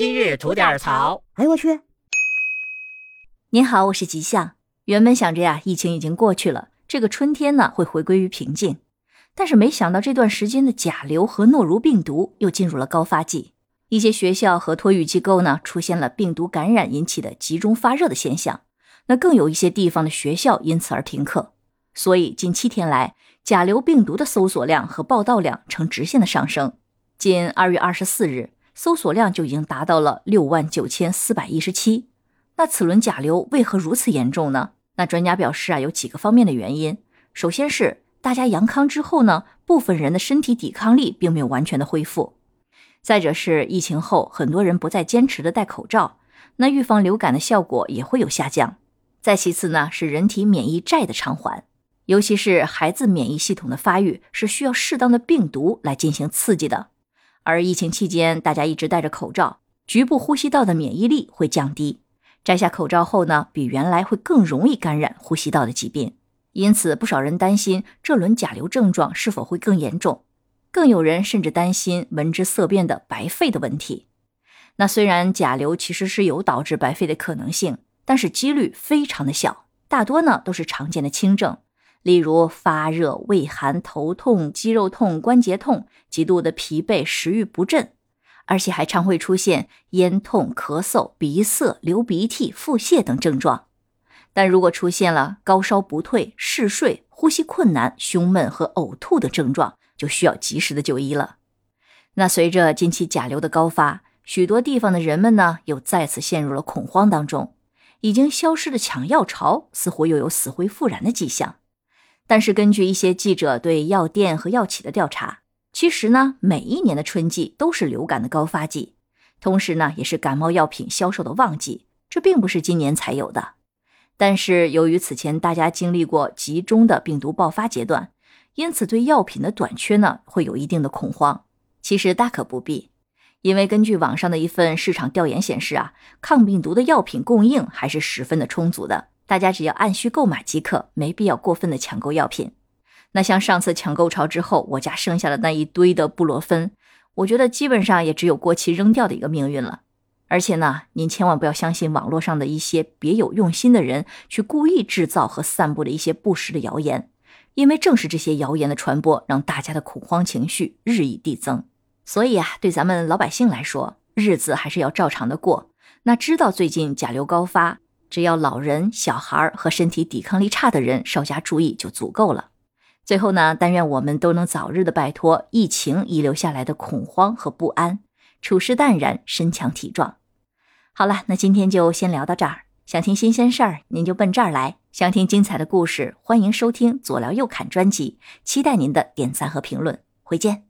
今日吐点槽。哎呦我去！您好，我是吉祥。原本想着呀，疫情已经过去了，这个春天呢会回归于平静。但是没想到这段时间的甲流和诺如病毒又进入了高发季，一些学校和托育机构呢出现了病毒感染引起的集中发热的现象。那更有一些地方的学校因此而停课。所以近七天来，甲流病毒的搜索量和报道量呈直线的上升。仅二月二十四日，搜索量就已经达到了六万九千四百一十七。那此轮甲流为何如此严重呢？那专家表示啊，有几个方面的原因。首先是大家阳康之后呢，部分人的身体抵抗力并没有完全的恢复；再者是疫情后，很多人不再坚持的戴口罩，那预防流感的效果也会有下降。再其次呢，是人体免疫债的偿还，尤其是孩子免疫系统的发育是需要适当的病毒来进行刺激的，而疫情期间大家一直戴着口罩，局部呼吸道的免疫力会降低。摘下口罩后呢，比原来会更容易感染呼吸道的疾病，因此不少人担心这轮甲流症状是否会更严重，更有人甚至担心闻之色变的白肺的问题。那虽然甲流其实是有导致白肺的可能性，但是几率非常的小，大多呢都是常见的轻症，例如发热、畏寒、头痛、肌肉痛、关节痛、极度的疲惫、食欲不振。而且还常会出现咽痛、咳嗽、鼻塞、流鼻涕、腹泻等症状。但如果出现了高烧不退、嗜睡、呼吸困难、胸闷和呕吐的症状，就需要及时的就医了。那随着近期甲流的高发，许多地方的人们呢又再次陷入了恐慌当中。已经消失的抢药潮似乎又有死灰复燃的迹象。但是根据一些记者对药店和药企的调查。其实呢，每一年的春季都是流感的高发季，同时呢，也是感冒药品销售的旺季。这并不是今年才有的。但是由于此前大家经历过集中的病毒爆发阶段，因此对药品的短缺呢，会有一定的恐慌。其实大可不必，因为根据网上的一份市场调研显示啊，抗病毒的药品供应还是十分的充足的，大家只要按需购买即可，没必要过分的抢购药品。那像上次抢购潮之后，我家剩下的那一堆的布洛芬，我觉得基本上也只有过期扔掉的一个命运了。而且呢，您千万不要相信网络上的一些别有用心的人去故意制造和散布的一些不实的谣言，因为正是这些谣言的传播，让大家的恐慌情绪日益递增。所以啊，对咱们老百姓来说，日子还是要照常的过。那知道最近甲流高发，只要老人、小孩和身体抵抗力差的人稍加注意就足够了。最后呢，但愿我们都能早日的摆脱疫情遗留下来的恐慌和不安，处事淡然，身强体壮。好了，那今天就先聊到这儿。想听新鲜事儿，您就奔这儿来；想听精彩的故事，欢迎收听左聊右侃专辑。期待您的点赞和评论，回见。